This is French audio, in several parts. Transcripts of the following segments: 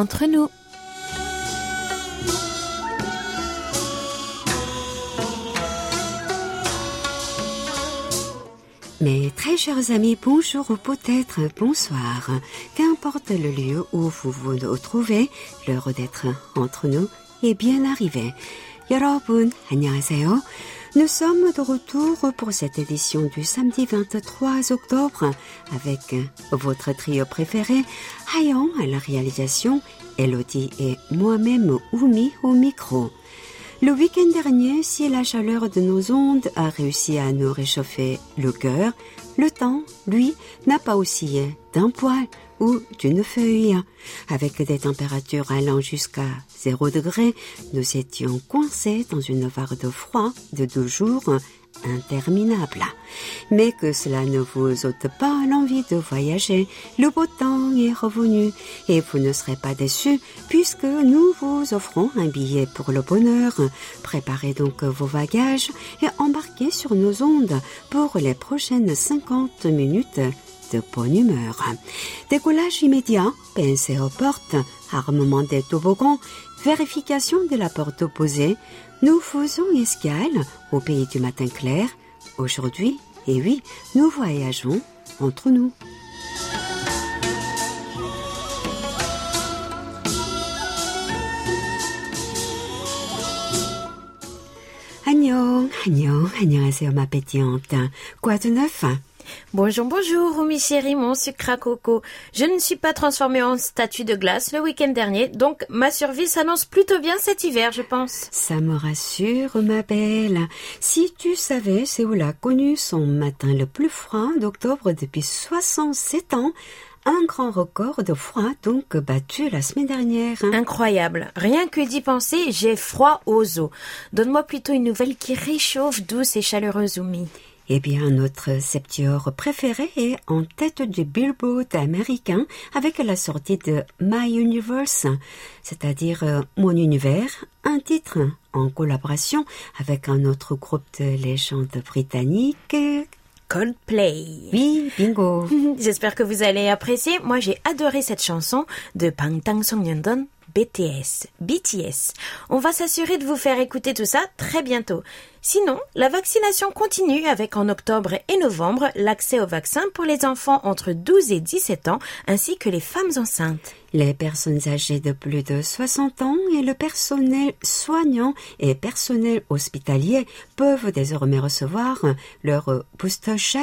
entre nous. Mes très chers amis, bonjour ou peut-être bonsoir. Qu'importe le lieu où vous vous trouvez, l'heure d'être entre nous est bien arrivée. 여러분, 안녕하세요. Nous sommes de retour pour cette édition du samedi 23 octobre avec votre trio préféré, Hayon à la réalisation, Elodie et moi-même Oumi au micro. Le week-end dernier, si la chaleur de nos ondes a réussi à nous réchauffer le cœur, le temps, lui, n'a pas oscillé d'un poil ou d'une feuille. Avec des températures allant jusqu'à 0 degré, nous étions coincés dans une vague de froid de deux jours interminable. Mais que cela ne vous ôte pas l'envie de voyager. Le beau temps est revenu et vous ne serez pas déçus puisque nous vous offrons un billet pour le bonheur. Préparez donc vos bagages et embarquez sur nos ondes pour les prochaines 50 minutes de bonne humeur. Décollage immédiat, pensez aux portes, armement des toboggans, vérification de la porte opposée, nous faisons escale au pays du matin clair. Aujourd'hui, et oui, nous voyageons entre nous. Agnon, Agnon, 안녕하세요, ma pétillante. Quoi de neuf? Bonjour, bonjour, mes chérie, mon sucre à coco. Je ne suis pas transformée en statue de glace le week-end dernier, donc ma survie s'annonce plutôt bien cet hiver, je pense. Ça me rassure, ma belle. Si tu savais, Séoul a connu son matin le plus froid d'octobre depuis 67 ans, un grand record de froid donc battu la semaine dernière. Incroyable. Rien que d'y penser, j'ai froid aux os. Donne-moi plutôt une nouvelle qui réchauffe, douce et chaleureuse, Oumi. Eh bien, notre septior préféré est en tête du Billboard américain avec la sortie de My Universe, c'est-à-dire euh, Mon Univers, un titre en collaboration avec un autre groupe de légendes britanniques. Coldplay. Oui, bingo. J'espère que vous allez apprécier. Moi, j'ai adoré cette chanson de Bangtan Sonyeondon BTS, BTS. On va s'assurer de vous faire écouter tout ça très bientôt. Sinon, la vaccination continue avec en octobre et novembre l'accès au vaccin pour les enfants entre 12 et 17 ans ainsi que les femmes enceintes. Les personnes âgées de plus de 60 ans et le personnel soignant et personnel hospitalier peuvent désormais recevoir leur booster shot,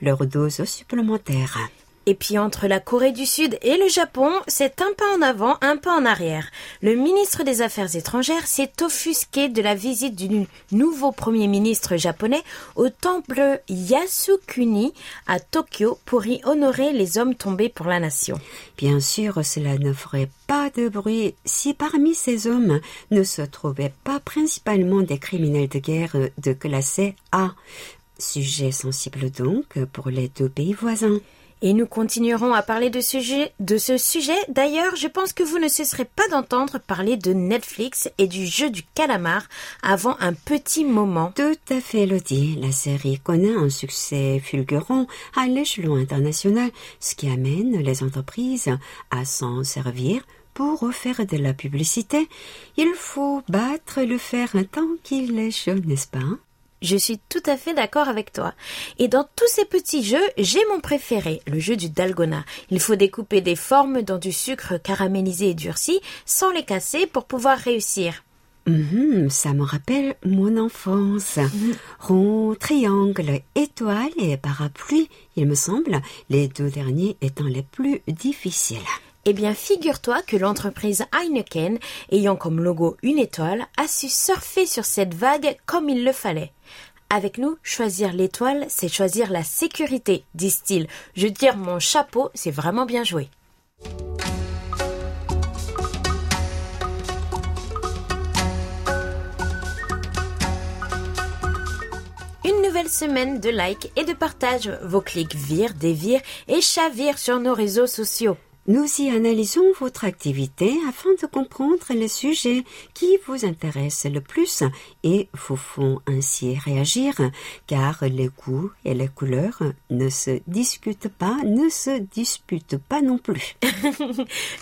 leur dose supplémentaire. Et puis entre la Corée du Sud et le Japon, c'est un pas en avant, un pas en arrière. Le ministre des Affaires étrangères s'est offusqué de la visite du nouveau Premier ministre japonais au temple Yasukuni à Tokyo pour y honorer les hommes tombés pour la nation. Bien sûr, cela ne ferait pas de bruit si parmi ces hommes ne se trouvaient pas principalement des criminels de guerre de classe A. Sujet sensible donc pour les deux pays voisins. Et nous continuerons à parler de, ce sujet. D'ailleurs, je pense que vous ne cesserez pas d'entendre parler de Netflix et du jeu du calamar avant un petit moment. Tout à fait, Elodie. La série connaît un succès fulgurant à l'échelon international, ce qui amène les entreprises à s'en servir pour faire de la publicité. Il faut battre le fer tant qu'il est chaud, n'est-ce pas? Je suis tout à fait d'accord avec toi. Et dans tous ces petits jeux, j'ai mon préféré, le jeu du dalgona. Il faut découper des formes dans du sucre caramélisé et durci sans les casser pour pouvoir réussir. Mhm, ça me rappelle mon enfance. Rond, triangle, étoile et parapluie, il me semble, les deux derniers étant les plus difficiles. Eh bien, figure-toi que l'entreprise Heineken, ayant comme logo une étoile, a su surfer sur cette vague comme il le fallait. Avec nous, choisir l'étoile, c'est choisir la sécurité, disent-ils. Je tire mon chapeau, c'est vraiment bien joué. Une nouvelle semaine de likes et de partage. Vos clics virent, dévirent et chavirent sur nos réseaux sociaux. Nous y analysons votre activité afin de comprendre les sujets qui vous intéressent le plus et vous font ainsi réagir, car les goûts et les couleurs ne se discutent pas, ne se disputent pas non plus.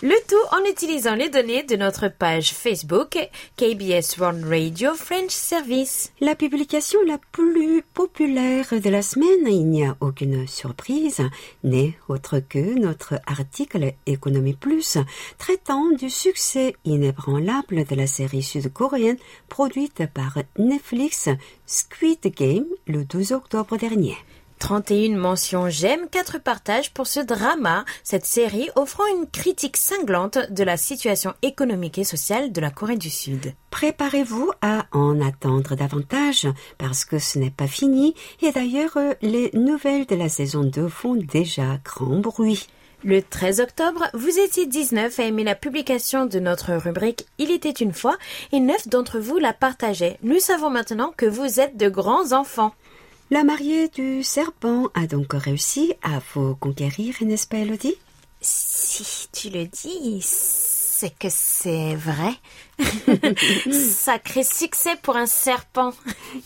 le tout en utilisant les données de notre page Facebook KBS World Radio French Service. La publication la plus populaire de la semaine, il n'y a aucune surprise, n'est autre que notre article Économie Plus traitant du succès inébranlable de la série sud-coréenne produite par Netflix Squid Game le 12 octobre dernier. 31 mentions j'aime, 4 partages pour ce drama, cette série offrant une critique cinglante de la situation économique et sociale de la Corée du Sud. Préparez-vous à en attendre davantage parce que ce n'est pas fini et d'ailleurs les nouvelles de la saison 2 font déjà grand bruit. Le 13 octobre, vous étiez 19 à aimer la publication de notre rubrique Il était une fois et 9 d'entre vous la partageaient. Nous savons maintenant que vous êtes de grands enfants. La mariée du serpent a donc réussi à vous conquérir, n'est-ce pas, Elodie Si tu le dis, c'est que c'est vrai. Sacré succès pour un serpent.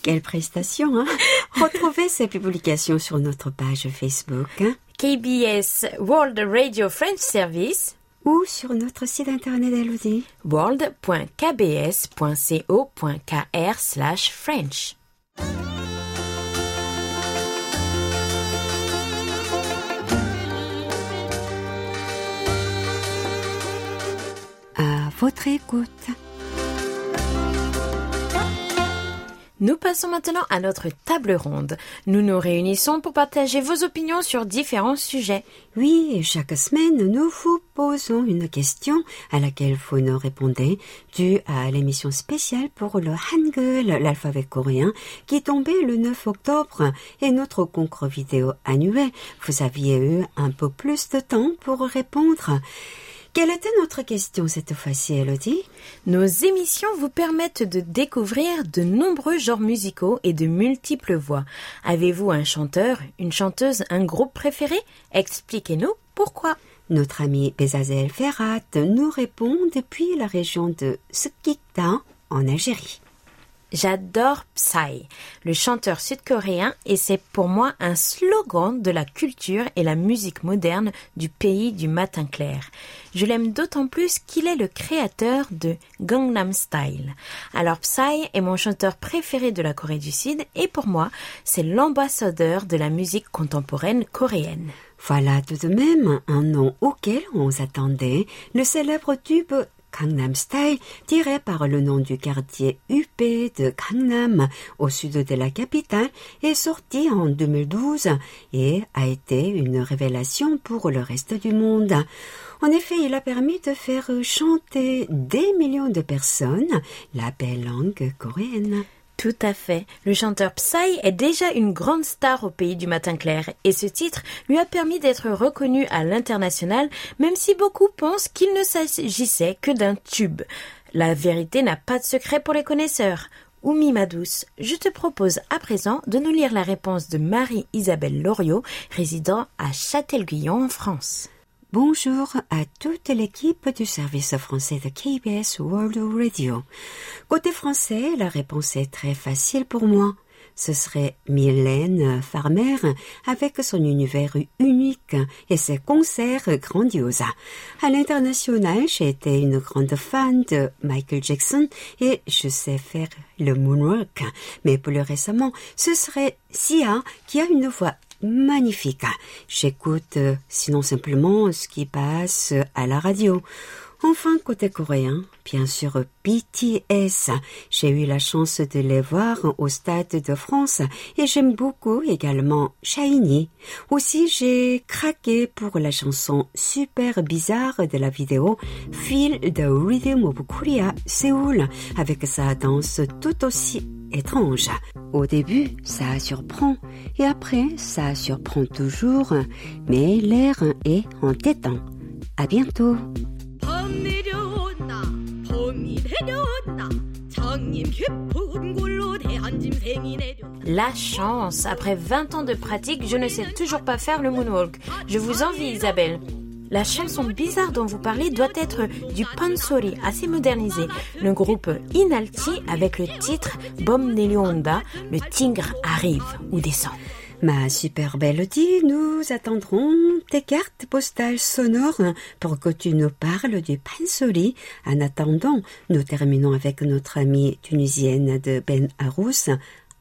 Quelle prestation, hein Retrouvez ces publications sur notre page Facebook. Hein? KBS World Radio French Service ou sur notre site internet d'Elodie world.kbs.co.kr slash French. Votre écoute. Nous passons maintenant à notre table ronde. Nous nous réunissons pour partager vos opinions sur différents sujets. Oui, chaque semaine, nous vous posons une question à laquelle vous nous répondez, due à l'émission spéciale pour le Hangul, l'alphabet coréen, qui tombait le 9 octobre, et notre concours vidéo annuel. Vous aviez eu un peu plus de temps pour répondre. Quelle était notre question cette fois-ci, Elodie? Nos émissions vous permettent de découvrir de nombreux genres musicaux et de multiples voix. Avez-vous un chanteur, une chanteuse, un groupe préféré? Expliquez-nous pourquoi. Notre ami Bezazel Ferrat nous répond depuis la région de Skikta en Algérie. J'adore Psy, le chanteur sud-coréen, et c'est pour moi un slogan de la culture et la musique moderne du pays du matin clair. Je l'aime d'autant plus qu'il est le créateur de Gangnam Style. Alors Psy est mon chanteur préféré de la Corée du Sud et pour moi, c'est l'ambassadeur de la musique contemporaine coréenne. Voilà tout de même un nom auquel on s'attendait, le célèbre tube Gangnam Style, tiré par le nom du quartier UP de Gangnam, au sud de la capitale, est sorti en 2012 et a été une révélation pour le reste du monde. En effet, il a permis de faire chanter des millions de personnes la belle langue coréenne. Tout à fait. Le chanteur Psy est déjà une grande star au pays du matin clair et ce titre lui a permis d'être reconnu à l'international même si beaucoup pensent qu'il ne s'agissait que d'un tube. La vérité n'a pas de secret pour les connaisseurs. Oumi ma douce, je te propose à présent de nous lire la réponse de Marie-Isabelle Loriot, résidant à Châtel-Guyon en France. Bonjour à toute l'équipe du service français de KBS World Radio. Côté français, la réponse est très facile pour moi. Ce serait Mylène Farmer avec son univers unique et ses concerts grandioses. À l'international, j'ai été une grande fan de Michael Jackson et je sais faire le moonwalk. Mais plus récemment, ce serait Sia qui a une voix magnifique. J'écoute euh, sinon simplement ce qui passe à la radio. Enfin, côté coréen, bien sûr BTS. J'ai eu la chance de les voir au Stade de France et j'aime beaucoup également Shiny. Aussi, j'ai craqué pour la chanson super bizarre de la vidéo Feel the Rhythm of Korea Seoul avec sa danse tout aussi étrange. Au début, ça surprend et après, ça surprend toujours, mais l'air est entêtant. À bientôt. La chance Après 20 ans de pratique, je ne sais toujours pas faire le moonwalk. Je vous envie, Isabelle. La chanson bizarre dont vous parlez doit être du pansori assez modernisé. Le groupe Inalti avec le titre Bom Nelionda, le tigre arrive ou descend. Ma super belle nous attendrons tes cartes postales sonores pour que tu nous parles du pansori. En attendant, nous terminons avec notre amie tunisienne de Ben Arous,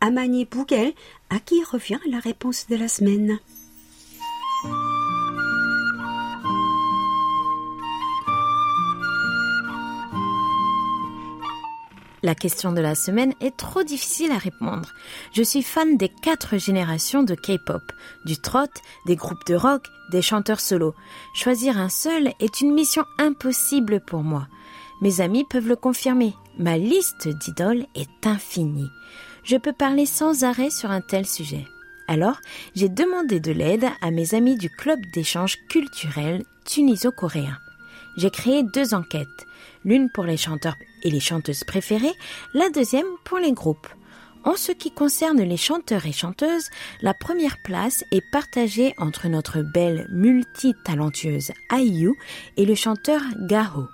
Amani Bougel, à qui revient la réponse de la semaine. La question de la semaine est trop difficile à répondre. Je suis fan des quatre générations de K-pop, du trot, des groupes de rock, des chanteurs solos. Choisir un seul est une mission impossible pour moi. Mes amis peuvent le confirmer. Ma liste d'idoles est infinie. Je peux parler sans arrêt sur un tel sujet. Alors, j'ai demandé de l'aide à mes amis du club d'échange culturel tuniso-coréen. J'ai créé deux enquêtes l'une pour les chanteurs et les chanteuses préférées, la deuxième pour les groupes. En ce qui concerne les chanteurs et chanteuses, la première place est partagée entre notre belle multitalentueuse IU et le chanteur Gaho.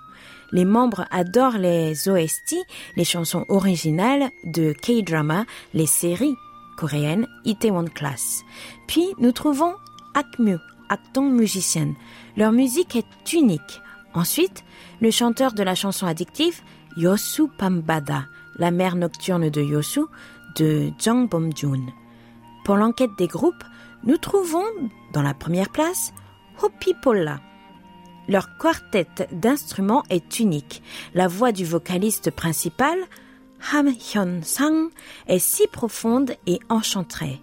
Les membres adorent les OST, les chansons originales de K-drama, les séries coréennes Itaewon Class. Puis nous trouvons Akmu, acton musicienne. Leur musique est unique, Ensuite, le chanteur de la chanson addictive, Yosu Pambada, la mère nocturne de Yosu, de Jang Bom-jun. Pour l'enquête des groupes, nous trouvons, dans la première place, Hopi Pola. Leur quartet d'instruments est unique. La voix du vocaliste principal, Ham Hyun-sang, est si profonde et enchanterée.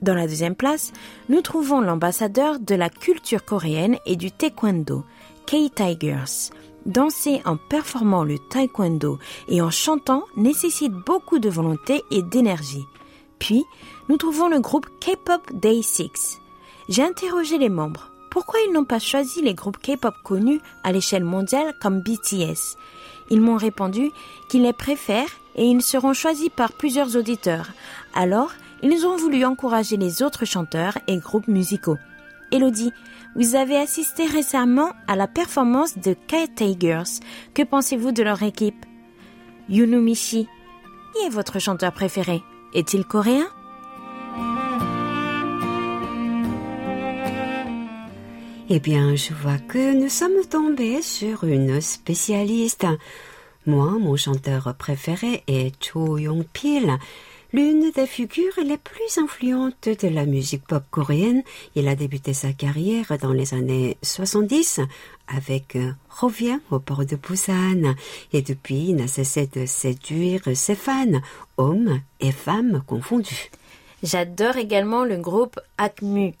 Dans la deuxième place, nous trouvons l'ambassadeur de la culture coréenne et du taekwondo, K-Tigers. Danser en performant le taekwondo et en chantant nécessite beaucoup de volonté et d'énergie. Puis, nous trouvons le groupe K-Pop Day 6. J'ai interrogé les membres. Pourquoi ils n'ont pas choisi les groupes K-pop connus à l'échelle mondiale comme BTS Ils m'ont répondu qu'ils les préfèrent et ils seront choisis par plusieurs auditeurs. Alors, ils ont voulu encourager les autres chanteurs et groupes musicaux. Elodie, vous avez assisté récemment à la performance de K-Tigers. Que pensez-vous de leur équipe? Yunumishi, qui est votre chanteur préféré? Est-il coréen? Eh bien, je vois que nous sommes tombés sur une spécialiste. Moi, mon chanteur préféré est Cho Yong-pil l'une des figures les plus influentes de la musique pop coréenne. Il a débuté sa carrière dans les années 70 avec euh, Revient au port de Busan et depuis il n'a cessé de séduire ses fans, hommes et femmes confondus. J'adore également le groupe Acmu,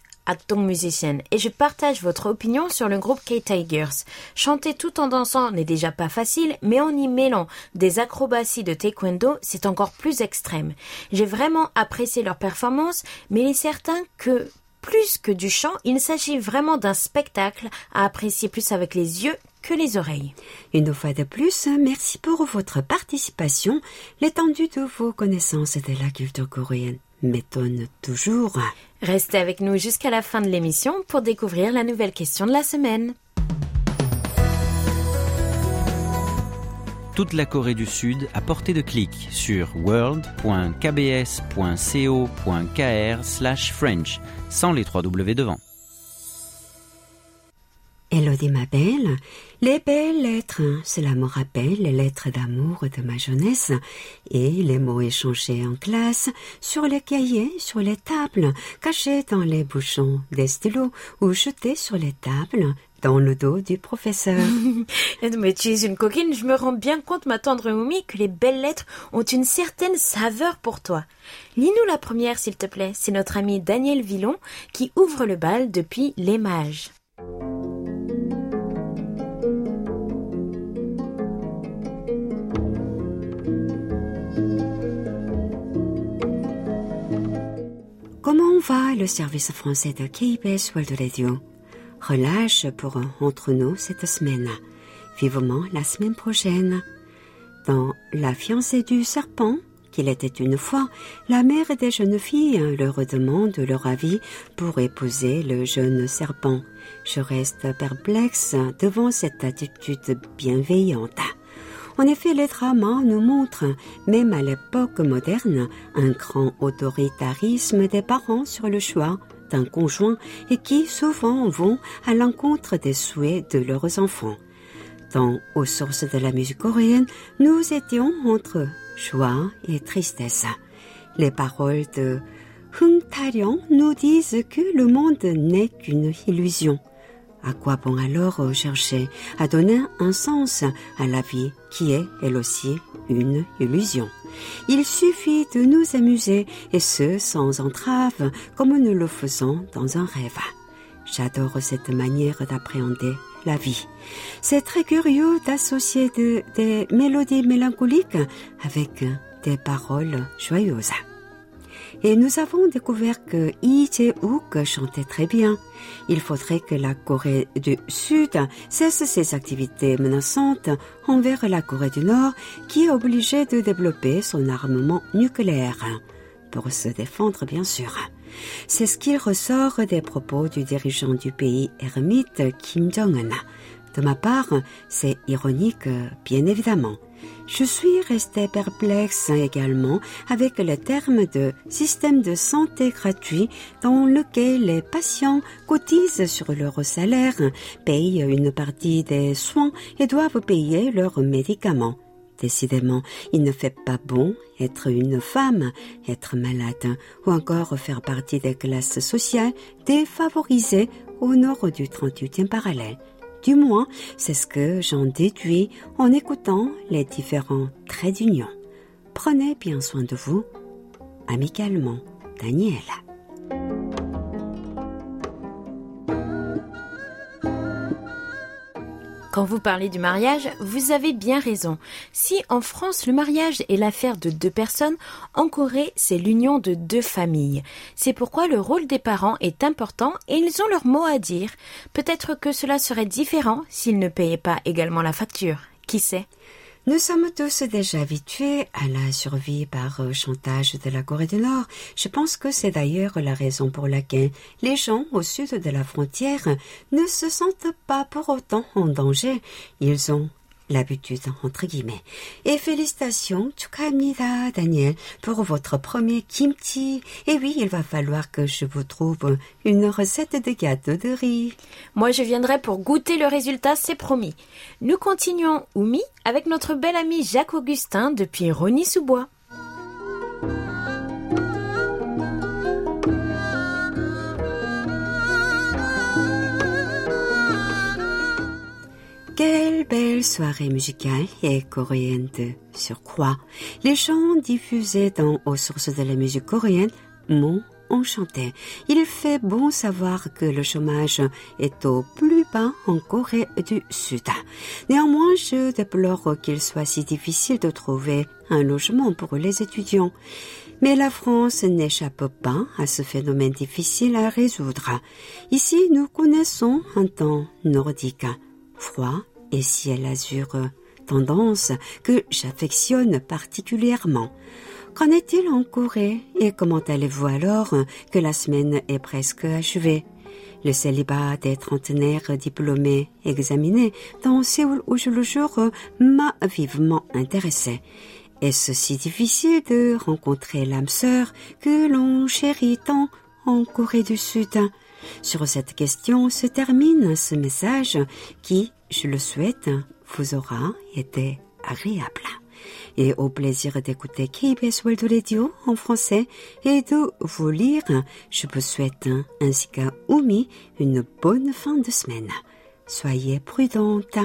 musicienne, et je partage votre opinion sur le groupe K-Tigers. Chanter tout en dansant n'est déjà pas facile, mais en y mêlant des acrobaties de taekwondo, c'est encore plus extrême. J'ai vraiment apprécié leur performance, mais il est certain que plus que du chant, il s'agit vraiment d'un spectacle à apprécier plus avec les yeux que les oreilles. Une fois de plus, merci pour votre participation, l'étendue de vos connaissances de la culture coréenne m'étonne toujours. Restez avec nous jusqu'à la fin de l'émission pour découvrir la nouvelle question de la semaine. Toute la Corée du Sud à portée de clic sur world.kbs.co.kr/french sans les trois W devant. Elodie ma belle, les belles lettres, cela me rappelle les lettres d'amour de ma jeunesse et les mots échangés en classe, sur les cahiers, sur les tables, cachés dans les bouchons des ou jetés sur les tables dans le dos du professeur. Mais tu es une coquine, je me rends bien compte, ma tendre Moumi, que les belles lettres ont une certaine saveur pour toi. Lis-nous la première, s'il te plaît. C'est notre ami Daniel Villon qui ouvre le bal depuis Les Mages. Comment va le service français de KBS World Radio? Relâche pour entre nous cette semaine. Vivement la semaine prochaine. Dans La fiancée du serpent, qu'il était une fois, la mère des jeunes filles leur demande leur avis pour épouser le jeune serpent. Je reste perplexe devant cette attitude bienveillante. En effet, les dramas nous montrent, même à l'époque moderne, un grand autoritarisme des parents sur le choix d'un conjoint et qui souvent vont à l'encontre des souhaits de leurs enfants. Dans Aux sources de la musique coréenne, nous étions entre joie et tristesse. Les paroles de Hung Taryong nous disent que le monde n'est qu'une illusion. À quoi bon alors chercher à donner un sens à la vie qui est elle aussi une illusion Il suffit de nous amuser et ce sans entrave comme nous le faisons dans un rêve. J'adore cette manière d'appréhender la vie. C'est très curieux d'associer des mélodies mélancoliques avec des paroles joyeuses. Et nous avons découvert que Lee Jae-wook chantait très bien. Il faudrait que la Corée du Sud cesse ses activités menaçantes envers la Corée du Nord qui est obligée de développer son armement nucléaire. Pour se défendre, bien sûr. C'est ce qui ressort des propos du dirigeant du pays ermite Kim Jong-un. De ma part, c'est ironique, bien évidemment. Je suis resté perplexe également avec le terme de système de santé gratuit dans lequel les patients cotisent sur leur salaire, payent une partie des soins et doivent payer leurs médicaments. Décidément, il ne fait pas bon être une femme, être malade ou encore faire partie des classes sociales défavorisées au nord du 38e parallèle. Du moins, c'est ce que j'en déduis en écoutant les différents traits d'union. Prenez bien soin de vous. Amicalement, Daniel. Quand vous parlez du mariage, vous avez bien raison. Si en France le mariage est l'affaire de deux personnes, en Corée c'est l'union de deux familles. C'est pourquoi le rôle des parents est important et ils ont leur mot à dire. Peut-être que cela serait différent s'ils ne payaient pas également la facture. Qui sait? Nous sommes tous déjà habitués à la survie par euh, chantage de la Corée du Nord. Je pense que c'est d'ailleurs la raison pour laquelle les gens au sud de la frontière ne se sentent pas pour autant en danger. Ils ont l'habitude, entre guillemets. Et félicitations, 축하합니다, Daniel, pour votre premier kimchi. Et oui, il va falloir que je vous trouve une recette de gâteau de riz. Moi, je viendrai pour goûter le résultat, c'est promis. Nous continuons, Oumi, avec notre bel ami Jacques Augustin depuis Rony-sous-Bois. Quelle belle soirée musicale et coréenne de surcroît. Les chants diffusés dans Aux sources de la musique coréenne m'ont enchanté. Il fait bon savoir que le chômage est au plus bas en Corée du Sud. Néanmoins, je déplore qu'il soit si difficile de trouver un logement pour les étudiants. Mais la France n'échappe pas à ce phénomène difficile à résoudre. Ici, nous connaissons un temps nordique froid et ciel azur tendance que j'affectionne particulièrement. Qu'en est-il en Corée et comment allez-vous alors que la semaine est presque achevée? Le célibat des trentenaires diplômés examinés dans Séoul où je le m'a vivement intéressé. Est-ce si difficile de rencontrer l'âme sœur que l'on chérit tant en Corée du Sud? Sur cette question se termine ce message qui, je le souhaite, vous aura été agréable. Et au plaisir d'écouter KBS World Radio en français et de vous lire, je vous souhaite ainsi qu'à Oumi une bonne fin de semaine. Soyez prudente.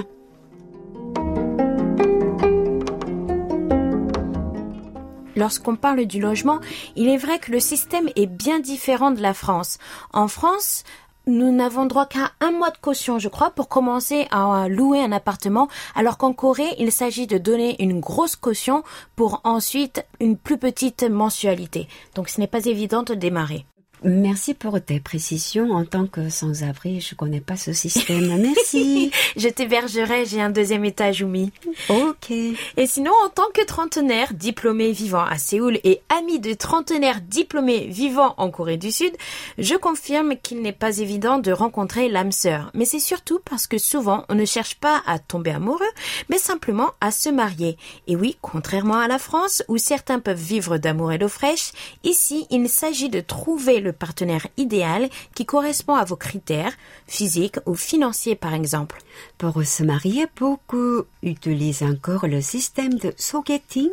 Lorsqu'on parle du logement, il est vrai que le système est bien différent de la France. En France, nous n'avons droit qu'à un mois de caution, je crois, pour commencer à louer un appartement, alors qu'en Corée, il s'agit de donner une grosse caution pour ensuite une plus petite mensualité. Donc ce n'est pas évident de démarrer. Merci pour tes précisions. En tant que sans-abri, je connais pas ce système. Merci. je t'hébergerai, j'ai un deuxième étage, Oumi. Ok. Et sinon, en tant que trentenaire diplômé vivant à Séoul et ami de trentenaires diplômés vivant en Corée du Sud, je confirme qu'il n'est pas évident de rencontrer l'âme sœur. Mais c'est surtout parce que souvent, on ne cherche pas à tomber amoureux, mais simplement à se marier. Et oui, contrairement à la France, où certains peuvent vivre d'amour et d'eau fraîche, ici, il s'agit de trouver le partenaire idéal qui correspond à vos critères, physiques ou financiers par exemple. Pour se marier, beaucoup utilisent encore le système de sogetting,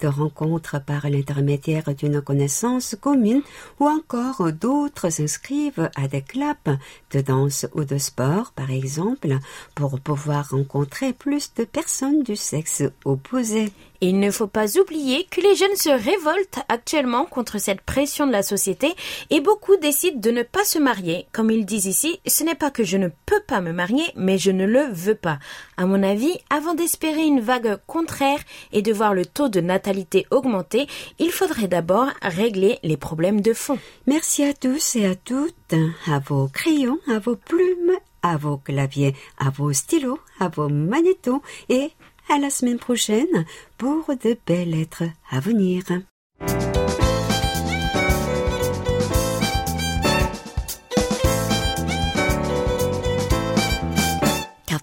de rencontre par l'intermédiaire d'une connaissance commune, ou encore d'autres s'inscrivent à des clubs de danse ou de sport, par exemple, pour pouvoir rencontrer plus de personnes du sexe opposé. Il ne faut pas oublier que les jeunes se révoltent actuellement contre cette pression de la société et beaucoup décident de ne pas se marier. Comme ils disent ici, ce n'est pas que je ne peux pas me marier, mais je ne le veux pas. À mon avis, avant d'espérer une vague contraire et de voir le taux de natalité augmenter, il faudrait d'abord régler les problèmes de fond. Merci à tous et à toutes, à vos crayons, à vos plumes, à vos claviers, à vos stylos, à vos magnétos et à la semaine prochaine pour de belles lettres à venir.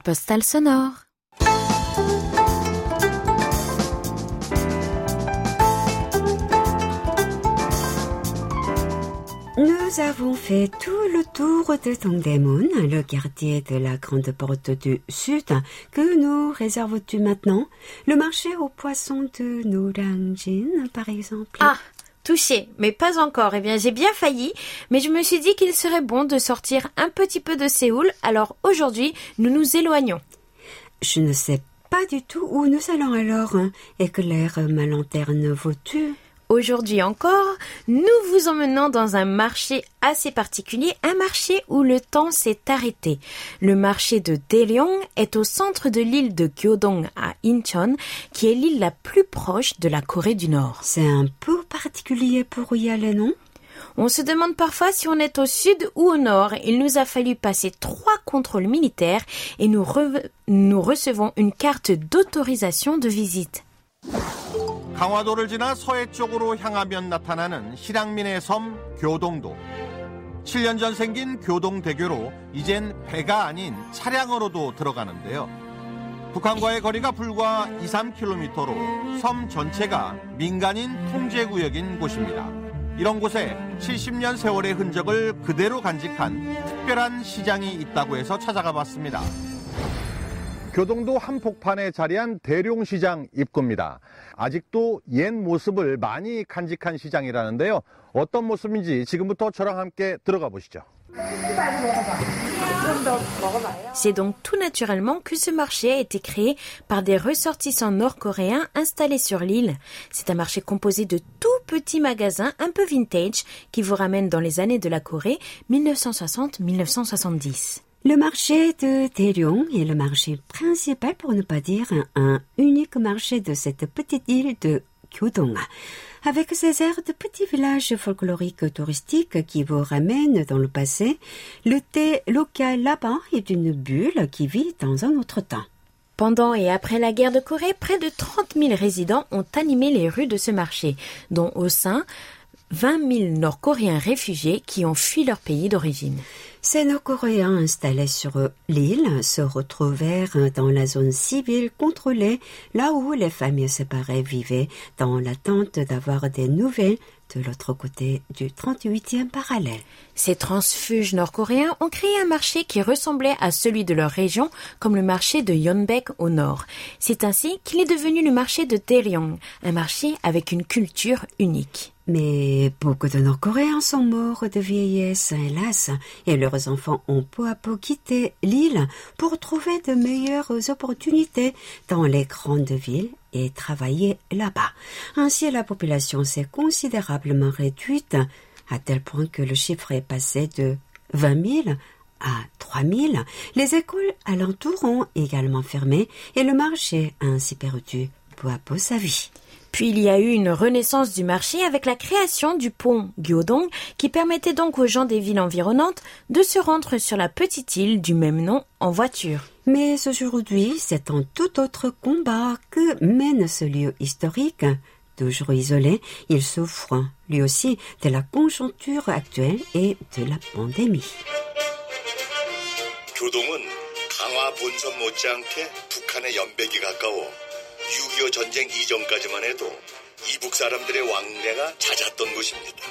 Postale sonore. Nous avons fait tout le tour de Tongdaemun, le quartier de la grande porte du sud. Que nous réserves-tu maintenant? Le marché aux poissons de Norangjin, par exemple? Ah Touché, mais pas encore. Eh bien, j'ai bien failli, mais je me suis dit qu'il serait bon de sortir un petit peu de Séoul, alors aujourd'hui, nous nous éloignons. Je ne sais pas du tout où nous allons alors. Hein. Éclaire ma lanterne, Aujourd'hui encore, nous vous emmenons dans un marché assez particulier, un marché où le temps s'est arrêté. Le marché de Daeryong est au centre de l'île de Gyodong à Incheon, qui est l'île la plus proche de la Corée du Nord. C'est un peu particulier pour y aller, non? On se demande parfois si on est au sud ou au nord. Il nous a fallu passer trois contrôles militaires et nous, nous recevons une carte d'autorisation de visite. 강화도를 지나 서해 쪽으로 향하면 나타나는 실향민의 섬 교동도. 7년 전 생긴 교동대교로 이젠 배가 아닌 차량으로도 들어가는데요. 북한과의 거리가 불과 2, 3km로 섬 전체가 민간인 통제구역인 곳입니다. 이런 곳에 70년 세월의 흔적을 그대로 간직한 특별한 시장이 있다고 해서 찾아가 봤습니다. 교동도 한복판에 자리한 대룡시장 입구입니다. 아직도 옛 모습을 많이 간직한 시장이라는데요. 어떤 모습인지 지금부터 저랑 함께 들어가 보시죠. C'est donc tout naturellement que ce marché a été créé par des ressortissants nord-coréens installés sur l'île. C'est un marché composé de tout petits magasins un peu vintage qui vous ramènent dans les années de la Corée 1960-1970. Le marché de Daeryong est le marché principal, pour ne pas dire un, unique marché de cette petite île de Kyudong. Avec ses airs de petits villages folkloriques touristiques qui vous ramènent dans le passé, le thé local là-bas est une bulle qui vit dans un autre temps. Pendant et après la guerre de Corée, près de 30 000 résidents ont animé les rues de ce marché, dont au sein 20 000 Nord-Coréens réfugiés qui ont fui leur pays d'origine. Ces Nord-Coréens installés sur l'île se retrouvèrent dans la zone civile contrôlée, là où les familles séparées vivaient, dans l'attente d'avoir des nouvelles de l'autre côté du 38e parallèle. Ces transfuges nord-coréens ont créé un marché qui ressemblait à celui de leur région, comme le marché de Yeonbaek au nord. C'est ainsi qu'il est devenu le marché de Daeryong, un marché avec une culture unique. Mais beaucoup de Nord-Coréens sont morts de vieillesse, hélas, et leurs enfants ont peu à peu quitté l'île pour trouver de meilleures opportunités dans les grandes villes et travailler là-bas. Ainsi, la population s'est considérablement réduite, à tel point que le chiffre est passé de 20 000 à 3 000. Les écoles alentours ont également fermé et le marché a ainsi perdu peu à peu sa vie. Puis il y a eu une renaissance du marché avec la création du pont Gyodong qui permettait donc aux gens des villes environnantes de se rendre sur la petite île du même nom en voiture. Mais aujourd'hui, c'est un tout autre combat que mène ce lieu historique. Toujours isolé, il souffre lui aussi de la conjoncture actuelle et de la pandémie. 6.25 전쟁 이전까지만 해도 이북 사람들의 왕래가 잦았던 곳입니다.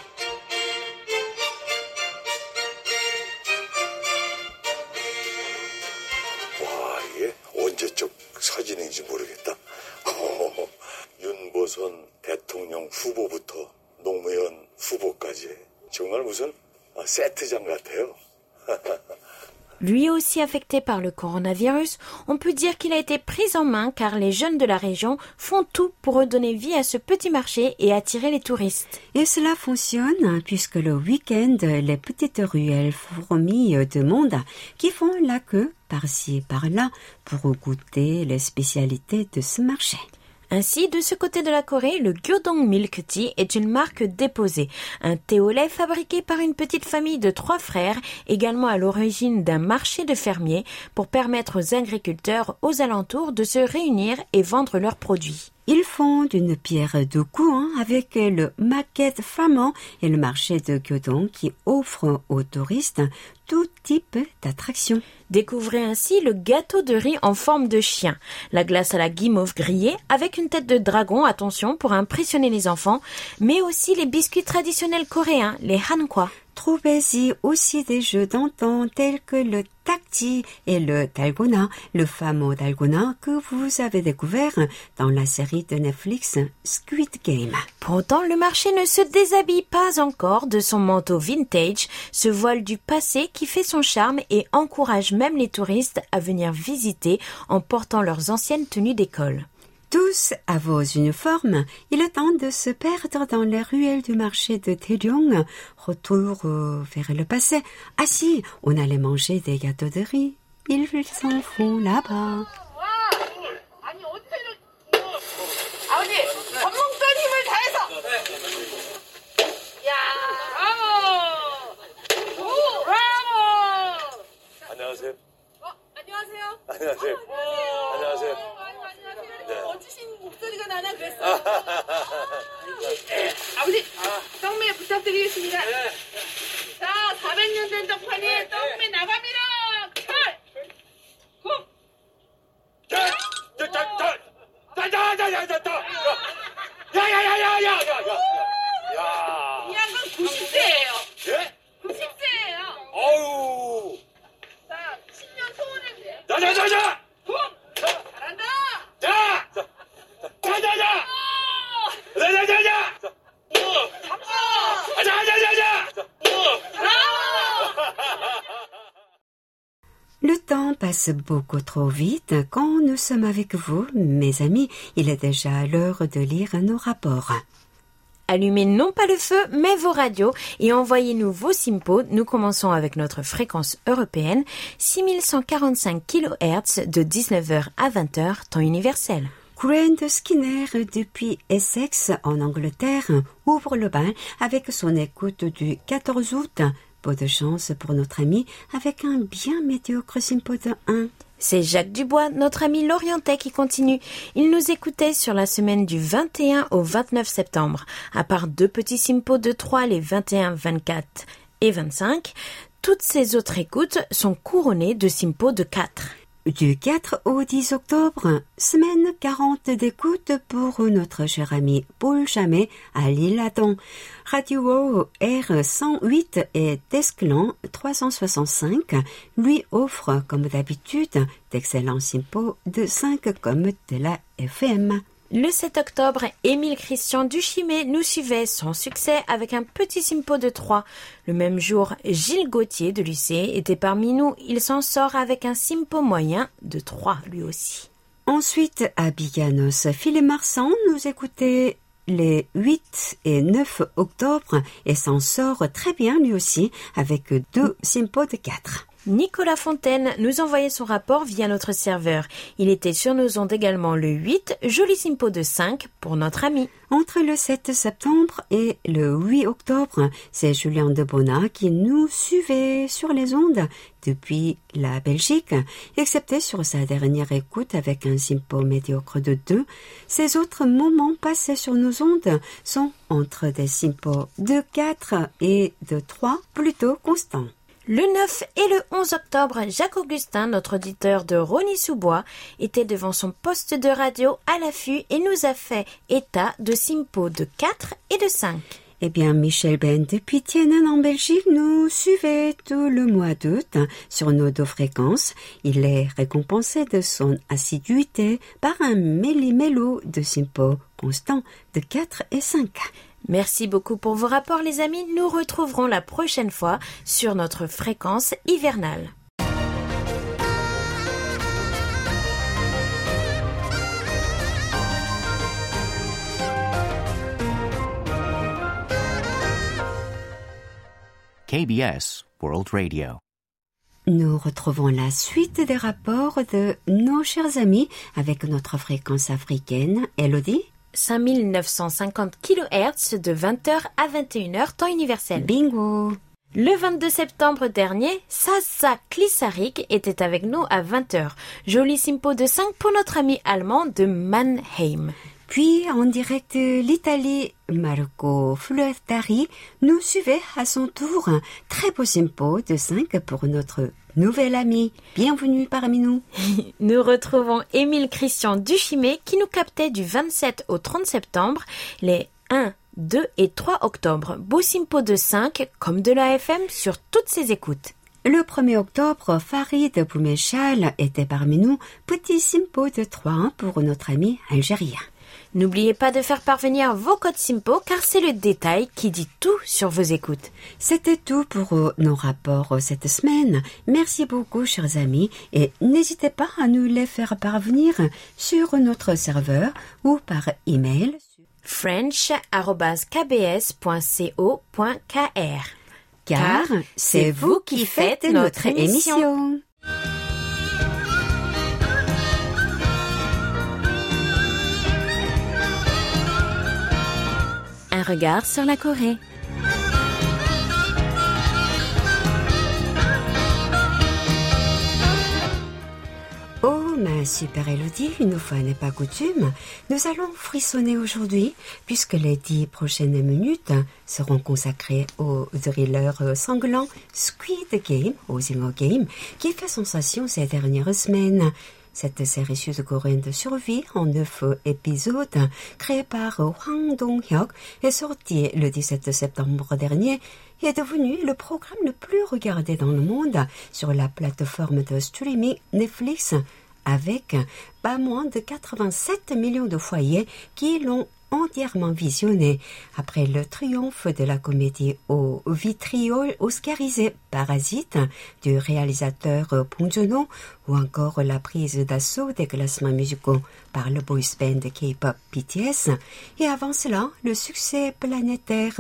와, 이게 언제적 사진인지 모르겠다. 윤보선 대통령 후보부터 노무현 후보까지 정말 무슨 세트장 같아요. Lui aussi affecté par le coronavirus, on peut dire qu'il a été pris en main car les jeunes de la région font tout pour redonner vie à ce petit marché et attirer les touristes. Et cela fonctionne puisque le week-end, les petites ruelles fourmillent de monde qui font la queue par-ci par-là pour goûter les spécialités de ce marché. Ainsi, de ce côté de la Corée, le Gyodong Milk Tea est une marque déposée, un thé au lait fabriqué par une petite famille de trois frères, également à l'origine d'un marché de fermiers, pour permettre aux agriculteurs aux alentours de se réunir et vendre leurs produits. Ils font d'une pierre deux coups avec le maquette flamand et le marché de Gyodong qui offre aux touristes tout type d'attractions. Découvrez ainsi le gâteau de riz en forme de chien, la glace à la guimauve grillée avec une tête de dragon, attention, pour impressionner les enfants, mais aussi les biscuits traditionnels coréens, les hankwa. Trouvez-y aussi des jeux d'antan tels que le tacti et le dalgona, le fameux dalgona que vous avez découvert dans la série de Netflix Squid Game. Pourtant, le marché ne se déshabille pas encore de son manteau vintage, ce voile du passé qui fait son charme et encourage même les touristes à venir visiter en portant leurs anciennes tenues d'école. Tous à vos uniformes, il est temps de se perdre dans les ruelles du marché de Taeyong. Retour euh, vers le passé. Ah si, on allait manger des gâteaux de riz. Ils s'en font là-bas. 멋지신 목소리가 나나 그랬어요. 아버지, 떡매 부탁드리겠습니다. 자, 400년 된 떡판에 떡매 나갑니다. 컬! 굽! 이 양반 90세예요. 예? 90세예요. 어우, 자, 10년 소원을 빌어요. 자자자자! Passe beaucoup trop vite quand nous sommes avec vous, mes amis. Il est déjà l'heure de lire nos rapports. Allumez non pas le feu, mais vos radios et envoyez-nous vos simpos. Nous commençons avec notre fréquence européenne, 6145 kHz de 19h à 20h, temps universel. Grant Skinner, depuis Essex, en Angleterre, ouvre le bal avec son écoute du 14 août. De chance pour notre ami avec un bien médiocre simpo de 1. C'est Jacques Dubois, notre ami lorientais qui continue. Il nous écoutait sur la semaine du 21 au 29 septembre. À part deux petits simpos de 3 les 21, 24 et 25, toutes ces autres écoutes sont couronnées de simpos de 4. Du 4 au 10 octobre, semaine 40 d'écoute pour notre cher ami Paul Chamet à l'Île-Adam. Radio R108 et Desclan 365 lui offre, comme d'habitude, d'excellents simpos de 5 comme de la FM. Le 7 octobre, Émile Christian Duchimé nous suivait sans succès avec un petit simpo de 3. Le même jour, Gilles Gauthier de l'UC était parmi nous. Il s'en sort avec un simpo moyen de 3 lui aussi. Ensuite, à Biganos, Philippe Marsan nous écoutait les 8 et 9 octobre et s'en sort très bien lui aussi avec deux simpos de 4. Nicolas Fontaine nous envoyait son rapport via notre serveur. Il était sur nos ondes également le 8, joli simpo de 5 pour notre ami. Entre le 7 septembre et le 8 octobre, c'est Julien de Bonnat qui nous suivait sur les ondes depuis la Belgique, excepté sur sa dernière écoute avec un simpo médiocre de 2. Ces autres moments passés sur nos ondes sont entre des simpos de 4 et de 3 plutôt constants. Le 9 et le 11 octobre, Jacques Augustin, notre auditeur de Rony-sous-Bois, était devant son poste de radio à l'affût et nous a fait état de Simpo de 4 et de 5. Eh bien, Michel Ben depuis Tienen en Belgique nous suivait tout le mois d'août sur nos deux fréquences. Il est récompensé de son assiduité par un méli-mélo de Simpo constant de 4 et 5. Merci beaucoup pour vos rapports les amis. Nous retrouverons la prochaine fois sur notre fréquence hivernale. KBS World Radio. Nous retrouvons la suite des rapports de nos chers amis avec notre fréquence africaine. Elodie? 5950 kHz de 20h à 21h temps universel. Bingo Le 22 septembre dernier, Sasa Klisarik était avec nous à 20h. Joli simpo de 5 pour notre ami allemand de Mannheim. Puis, en direct l'Italie, Marco Fleurtari nous suivait à son tour. Un très beau simpo de 5 pour notre nouvel ami. Bienvenue parmi nous. Nous retrouvons Émile Christian Duchimé qui nous captait du 27 au 30 septembre les 1, 2 et 3 octobre. Beau simpo de 5 comme de la FM sur toutes ses écoutes. Le 1er octobre, Farid Boumechal était parmi nous. Petit simpo de 3 pour notre ami algérien. N'oubliez pas de faire parvenir vos codes Simpo car c'est le détail qui dit tout sur vos écoutes. C'était tout pour euh, nos rapports euh, cette semaine. Merci beaucoup, chers amis, et n'hésitez pas à nous les faire parvenir sur notre serveur ou par email. french.kbs.co.kr Car c'est vous qui faites notre émission. Un sur la Corée. Oh, ma super Elodie, une fois n'est pas coutume, nous allons frissonner aujourd'hui puisque les dix prochaines minutes seront consacrées au thriller sanglant Squid Game, au Zingo Game, qui fait sensation ces dernières semaines. Cette série sud-coréenne de survie en neuf épisodes, créée par Hwang Dong-hyuk, est sortie le 17 septembre dernier et est devenue le programme le plus regardé dans le monde sur la plateforme de streaming Netflix, avec pas moins de 87 millions de foyers qui l'ont entièrement visionné après le triomphe de la comédie au vitriol oscarisé Parasite du réalisateur Bong ou encore la prise d'assaut des classements musicaux par le boys band K-pop BTS et avant cela le succès planétaire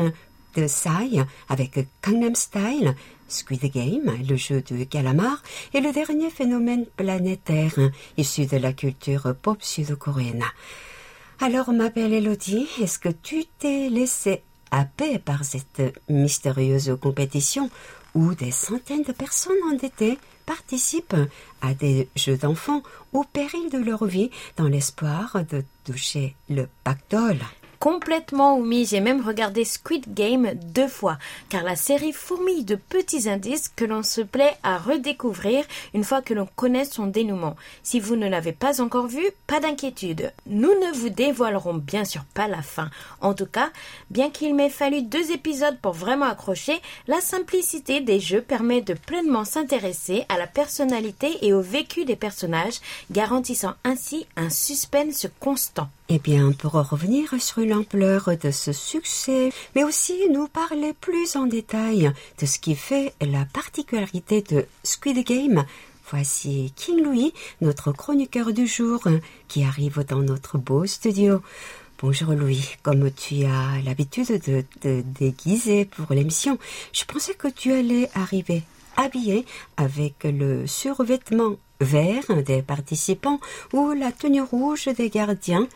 de Psy avec Gangnam Style, Squid Game, le jeu de calamar, et le dernier phénomène planétaire issu de la culture pop sud-coréenne. Alors, ma belle Elodie, est-ce que tu t'es laissé happer par cette mystérieuse compétition où des centaines de personnes endettées participent à des jeux d'enfants au péril de leur vie dans l'espoir de toucher le pactole? Complètement omis. J'ai même regardé Squid Game deux fois, car la série fourmille de petits indices que l'on se plaît à redécouvrir une fois que l'on connaît son dénouement. Si vous ne l'avez pas encore vu, pas d'inquiétude. Nous ne vous dévoilerons bien sûr pas la fin. En tout cas, bien qu'il m'ait fallu deux épisodes pour vraiment accrocher, la simplicité des jeux permet de pleinement s'intéresser à la personnalité et au vécu des personnages, garantissant ainsi un suspense constant. Eh bien, pour revenir sur l'ampleur de ce succès, mais aussi nous parler plus en détail de ce qui fait la particularité de Squid Game, voici King Louis, notre chroniqueur du jour, qui arrive dans notre beau studio. Bonjour Louis, comme tu as l'habitude de te déguiser pour l'émission, je pensais que tu allais arriver habillés avec le survêtement vert des participants ou la tenue rouge des gardiens.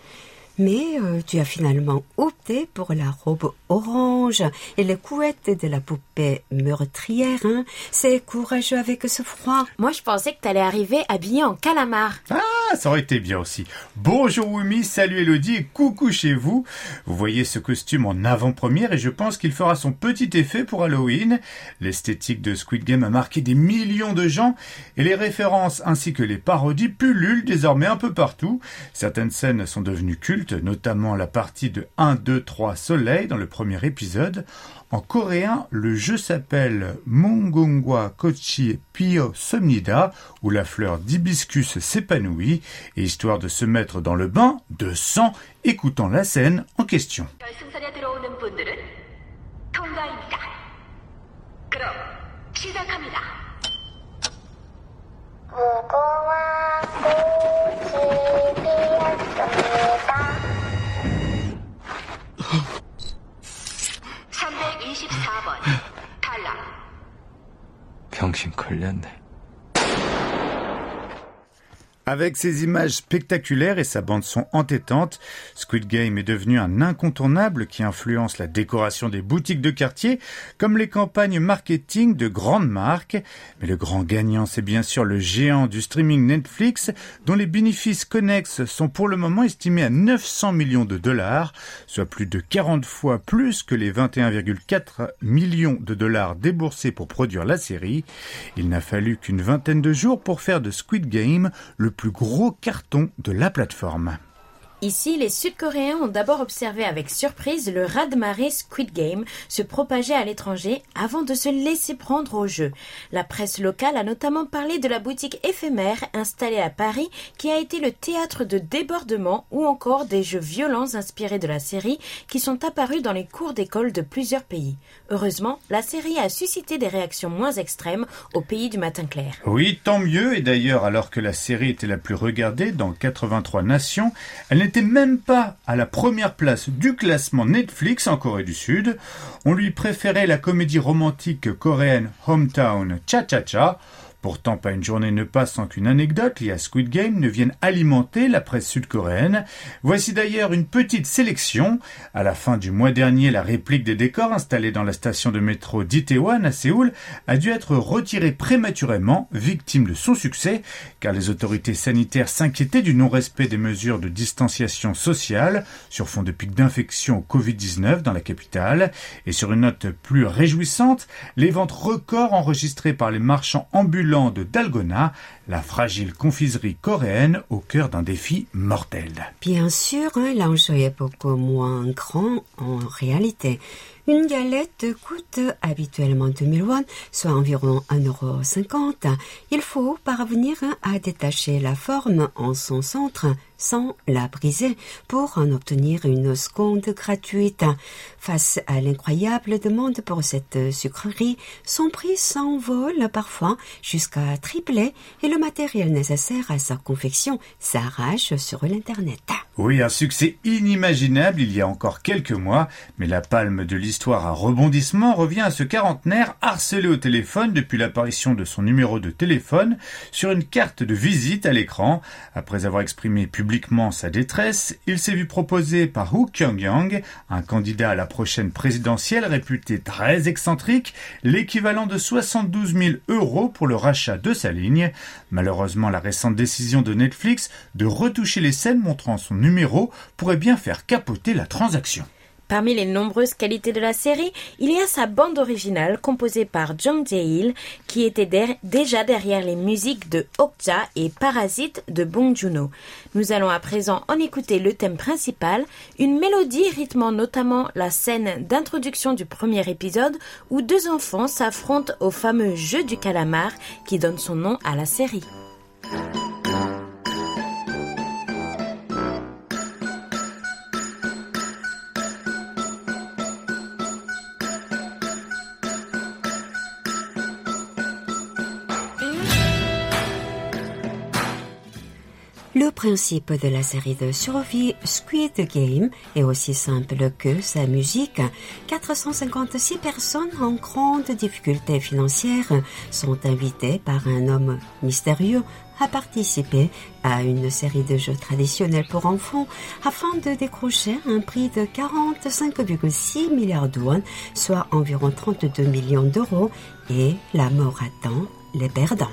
Mais euh, tu as finalement opté pour la robe orange et les couettes de la poupée meurtrière. Hein. C'est courageux avec ce froid. Moi, je pensais que t'allais arriver habillé en calamar. Ah, ça aurait été bien aussi. Bonjour Wumi, salut Elodie et coucou chez vous. Vous voyez ce costume en avant-première et je pense qu'il fera son petit effet pour Halloween. L'esthétique de Squid Game a marqué des millions de gens et les références ainsi que les parodies pullulent désormais un peu partout. Certaines scènes sont devenues cultes, notamment la partie de 1, 2, 3 Soleil dans le premier épisode. En coréen, le jeu s'appelle Mongongwa Kochi Pio Somnida, où la fleur d'hibiscus s'épanouit, et histoire de se mettre dans le bain de sang, écoutant la scène en question. 무궁화 꽃이 피었습니다. 324번. 탈락. 병신 걸렸네. Avec ses images spectaculaires et sa bande-son entêtante, Squid Game est devenu un incontournable qui influence la décoration des boutiques de quartier, comme les campagnes marketing de grandes marques. Mais le grand gagnant, c'est bien sûr le géant du streaming Netflix, dont les bénéfices connexes sont pour le moment estimés à 900 millions de dollars, soit plus de 40 fois plus que les 21,4 millions de dollars déboursés pour produire la série. Il n'a fallu qu'une vingtaine de jours pour faire de Squid Game le plus gros carton de la plateforme. Ici, les Sud-Coréens ont d'abord observé avec surprise le raz-de-marée Squid Game se propager à l'étranger avant de se laisser prendre au jeu. La presse locale a notamment parlé de la boutique éphémère installée à Paris qui a été le théâtre de débordements ou encore des jeux violents inspirés de la série qui sont apparus dans les cours d'école de plusieurs pays. Heureusement, la série a suscité des réactions moins extrêmes au pays du matin clair. Oui, tant mieux. Et d'ailleurs, alors que la série était la plus regardée dans 83 nations, elle n'était même pas à la première place du classement Netflix en Corée du Sud. On lui préférait la comédie romantique coréenne Hometown Cha Cha Cha. Pourtant, pas une journée ne passe sans qu'une anecdote liée à Squid Game ne vienne alimenter la presse sud-coréenne. Voici d'ailleurs une petite sélection. À la fin du mois dernier, la réplique des décors installés dans la station de métro d'Itaewon à Séoul a dû être retirée prématurément, victime de son succès, car les autorités sanitaires s'inquiétaient du non-respect des mesures de distanciation sociale sur fond de pic d'infection au Covid-19 dans la capitale. Et sur une note plus réjouissante, les ventes records enregistrées par les marchands ambulants de Dalgona, la fragile confiserie coréenne au cœur d'un défi mortel. Bien sûr, hein, l'enjeu est beaucoup moins grand en réalité. Une galette coûte habituellement 2000 won, soit environ 1,50€. Il faut parvenir à détacher la forme en son centre sans la briser pour en obtenir une seconde gratuite. Face à l'incroyable demande pour cette sucrerie, son prix s'envole parfois jusqu'à tripler et le matériel nécessaire à sa confection s'arrache sur l'Internet. Oui, un succès inimaginable il y a encore quelques mois, mais la palme de l'histoire à rebondissement revient à ce quarantenaire harcelé au téléphone depuis l'apparition de son numéro de téléphone sur une carte de visite à l'écran. Après avoir exprimé publiquement sa détresse, il s'est vu proposer par Hu Kyung-yang, un candidat à la prochaine présidentielle réputé très excentrique, l'équivalent de 72 000 euros pour le rachat de sa ligne. Malheureusement, la récente décision de Netflix de retoucher les scènes montrant son numéro pourrait bien faire capoter la transaction. Parmi les nombreuses qualités de la série, il y a sa bande originale composée par Jung Jae-il, qui était déjà derrière les musiques de Okja et Parasite de Bong Joon-ho. Nous allons à présent en écouter le thème principal, une mélodie rythmant notamment la scène d'introduction du premier épisode où deux enfants s'affrontent au fameux jeu du calamar qui donne son nom à la série. Le principe de la série de survie Squid Game est aussi simple que sa musique. 456 personnes en grande difficulté financière sont invitées par un homme mystérieux à participer à une série de jeux traditionnels pour enfants afin de décrocher un prix de 45,6 milliards de won, soit environ 32 millions d'euros, et la mort attend les perdants.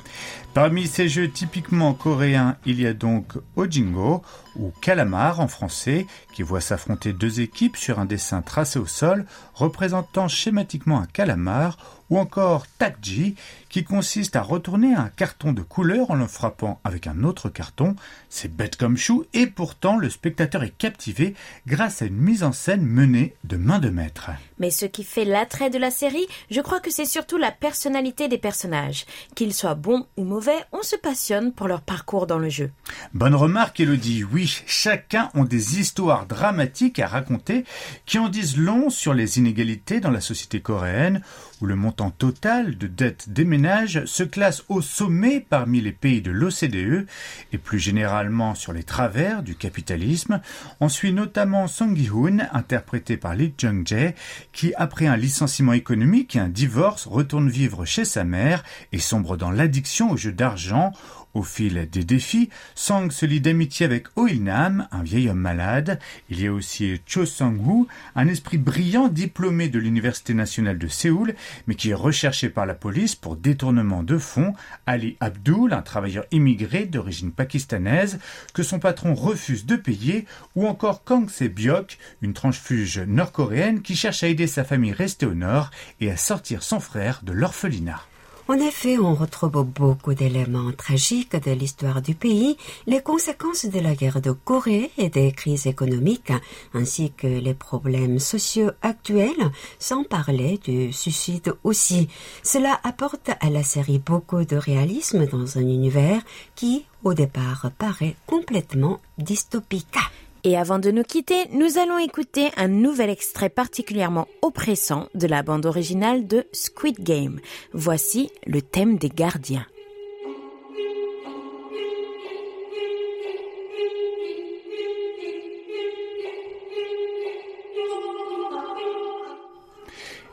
Parmi ces jeux typiquement coréens, il y a donc Ojingo, ou Calamar en français, qui voit s'affronter deux équipes sur un dessin tracé au sol, représentant schématiquement un calamar, ou encore Takji, qui consiste à retourner un carton de couleur en le frappant avec un autre carton. C'est bête comme chou, et pourtant le spectateur est captivé grâce à une mise en scène menée de main de maître. Mais ce qui fait l'attrait de la série, je crois que c'est surtout la personnalité des personnages. Qu'ils soient bons ou mauvais, on se passionne pour leur parcours dans le jeu. Bonne remarque, Elodie. Oui, chacun ont des histoires dramatiques à raconter qui en disent long sur les inégalités dans la société coréenne, où le montant total de dettes des ménages se classe au sommet parmi les pays de l'OCDE, et plus généralement sur les travers du capitalisme. On suit notamment Song Gi-hoon, interprété par Lee Jung-jae, qui, après un licenciement économique et un divorce, retourne vivre chez sa mère et sombre dans l'addiction aux jeux d'argent. Au fil des défis, Sang se lie d'amitié avec Oh Il-nam, un vieil homme malade. Il y a aussi Cho Sang-woo, un esprit brillant diplômé de l'Université nationale de Séoul, mais qui est recherché par la police pour détournement de fonds. Ali Abdul, un travailleur immigré d'origine pakistanaise, que son patron refuse de payer. Ou encore Kang Se-byok, une transfuge nord-coréenne qui cherche à aider sa famille restée au nord et à sortir son frère de l'orphelinat. En effet, on retrouve beaucoup d'éléments tragiques de l'histoire du pays, les conséquences de la guerre de Corée et des crises économiques, ainsi que les problèmes sociaux actuels, sans parler du suicide aussi. Cela apporte à la série beaucoup de réalisme dans un univers qui, au départ, paraît complètement dystopique. Et avant de nous quitter, nous allons écouter un nouvel extrait particulièrement oppressant de la bande originale de Squid Game. Voici le thème des gardiens.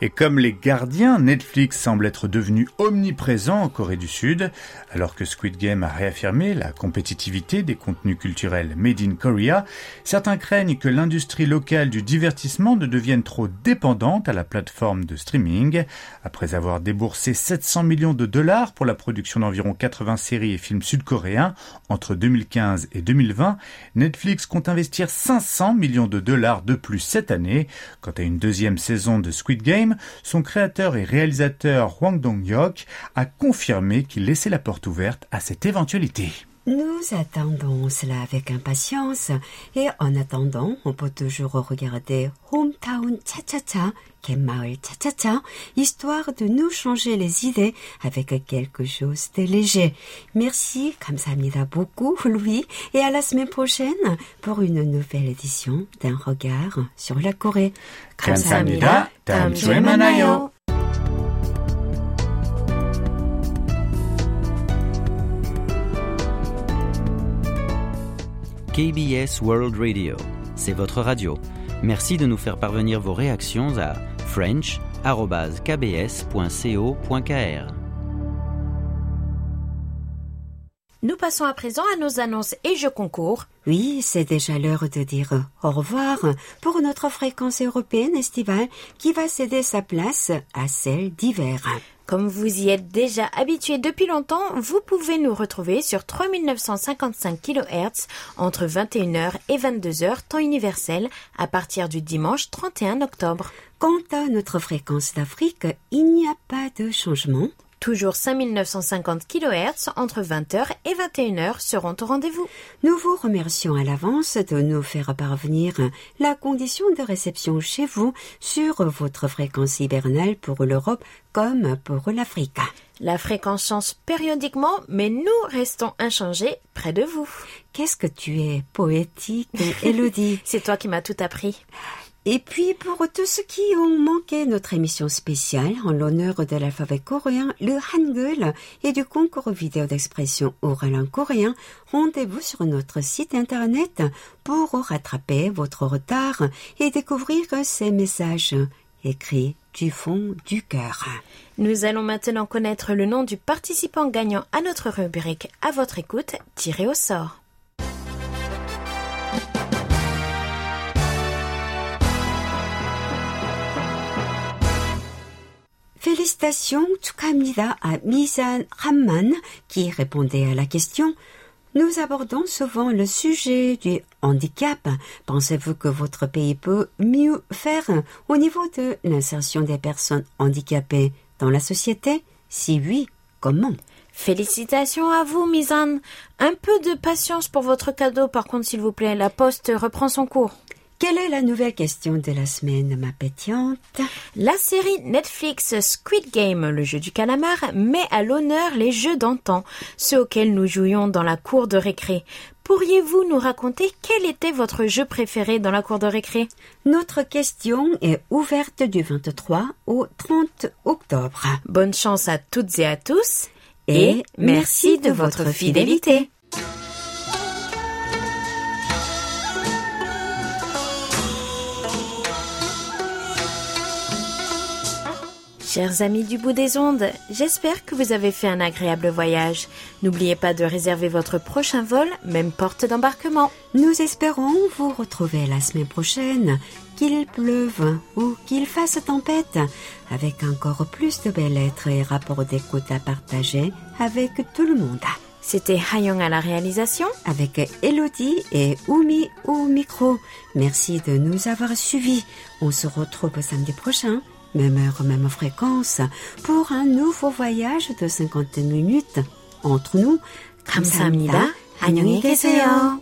Et comme les gardiens, Netflix semble être devenu omniprésent en Corée du Sud, alors que Squid Game a réaffirmé la compétitivité des contenus culturels made in Korea, certains craignent que l'industrie locale du divertissement ne devienne trop dépendante à la plateforme de streaming. Après avoir déboursé 700 millions de dollars pour la production d'environ 80 séries et films sud-coréens entre 2015 et 2020, Netflix compte investir 500 millions de dollars de plus cette année. Quant à une deuxième saison de Squid Game, son créateur et réalisateur Hwang Dong-hyuk a confirmé qu'il laissait la porte ouverte à cette éventualité. Nous attendons cela avec impatience et en attendant, on peut toujours regarder Hometown Cha-Cha-Cha, Kenmaul Cha-Cha-Cha, histoire de nous changer les idées avec quelque chose de léger. Merci, 감사합니다 beaucoup, Louis, et à la semaine prochaine pour une nouvelle édition d'un regard sur la Corée. 감사합니다. 다음 주에 만나요. KBS World Radio, c'est votre radio. Merci de nous faire parvenir vos réactions à french.kbs.co.kr. Nous passons à présent à nos annonces et jeux concours. Oui, c'est déjà l'heure de dire au revoir pour notre fréquence européenne estivale qui va céder sa place à celle d'hiver. Comme vous y êtes déjà habitué depuis longtemps, vous pouvez nous retrouver sur 3955 kHz entre 21h et 22h temps universel à partir du dimanche 31 octobre. Quant à notre fréquence d'Afrique, il n'y a pas de changement. Toujours 5950 kHz entre 20h et 21h seront au rendez-vous. Nous vous remercions à l'avance de nous faire parvenir la condition de réception chez vous sur votre fréquence hivernale pour l'Europe comme pour l'Afrique. La fréquence change périodiquement, mais nous restons inchangés près de vous. Qu'est-ce que tu es poétique, Elodie C'est toi qui m'as tout appris. Et puis pour tous ceux qui ont manqué notre émission spéciale en l'honneur de l'alphabet coréen, le Hangul et du concours vidéo d'expression orale en coréen, rendez-vous sur notre site internet pour rattraper votre retard et découvrir ces messages écrits du fond du cœur. Nous allons maintenant connaître le nom du participant gagnant à notre rubrique à votre écoute, tiré au sort. Félicitations, Tsukamida à Mizan Rahman qui répondait à la question. Nous abordons souvent le sujet du handicap. Pensez-vous que votre pays peut mieux faire au niveau de l'insertion des personnes handicapées dans la société? Si oui, comment? Félicitations à vous, Mizan. Un peu de patience pour votre cadeau, par contre, s'il vous plaît. La poste reprend son cours. Quelle est la nouvelle question de la semaine, ma pétillante? La série Netflix Squid Game, le jeu du calamar, met à l'honneur les jeux d'antan, ceux auxquels nous jouions dans la cour de récré. Pourriez-vous nous raconter quel était votre jeu préféré dans la cour de récré? Notre question est ouverte du 23 au 30 octobre. Bonne chance à toutes et à tous et merci de votre fidélité. Chers amis du bout des ondes, j'espère que vous avez fait un agréable voyage. N'oubliez pas de réserver votre prochain vol, même porte d'embarquement. Nous espérons vous retrouver la semaine prochaine, qu'il pleuve ou qu'il fasse tempête, avec encore plus de belles lettres et rapports d'écoute à partager avec tout le monde. C'était Hayong à la réalisation. Avec Elodie et Oumi au micro. Merci de nous avoir suivis. On se retrouve samedi prochain même heure, même fréquence, pour un nouveau voyage de 50 minutes entre nous. 감사합니다. 안녕히 계세요.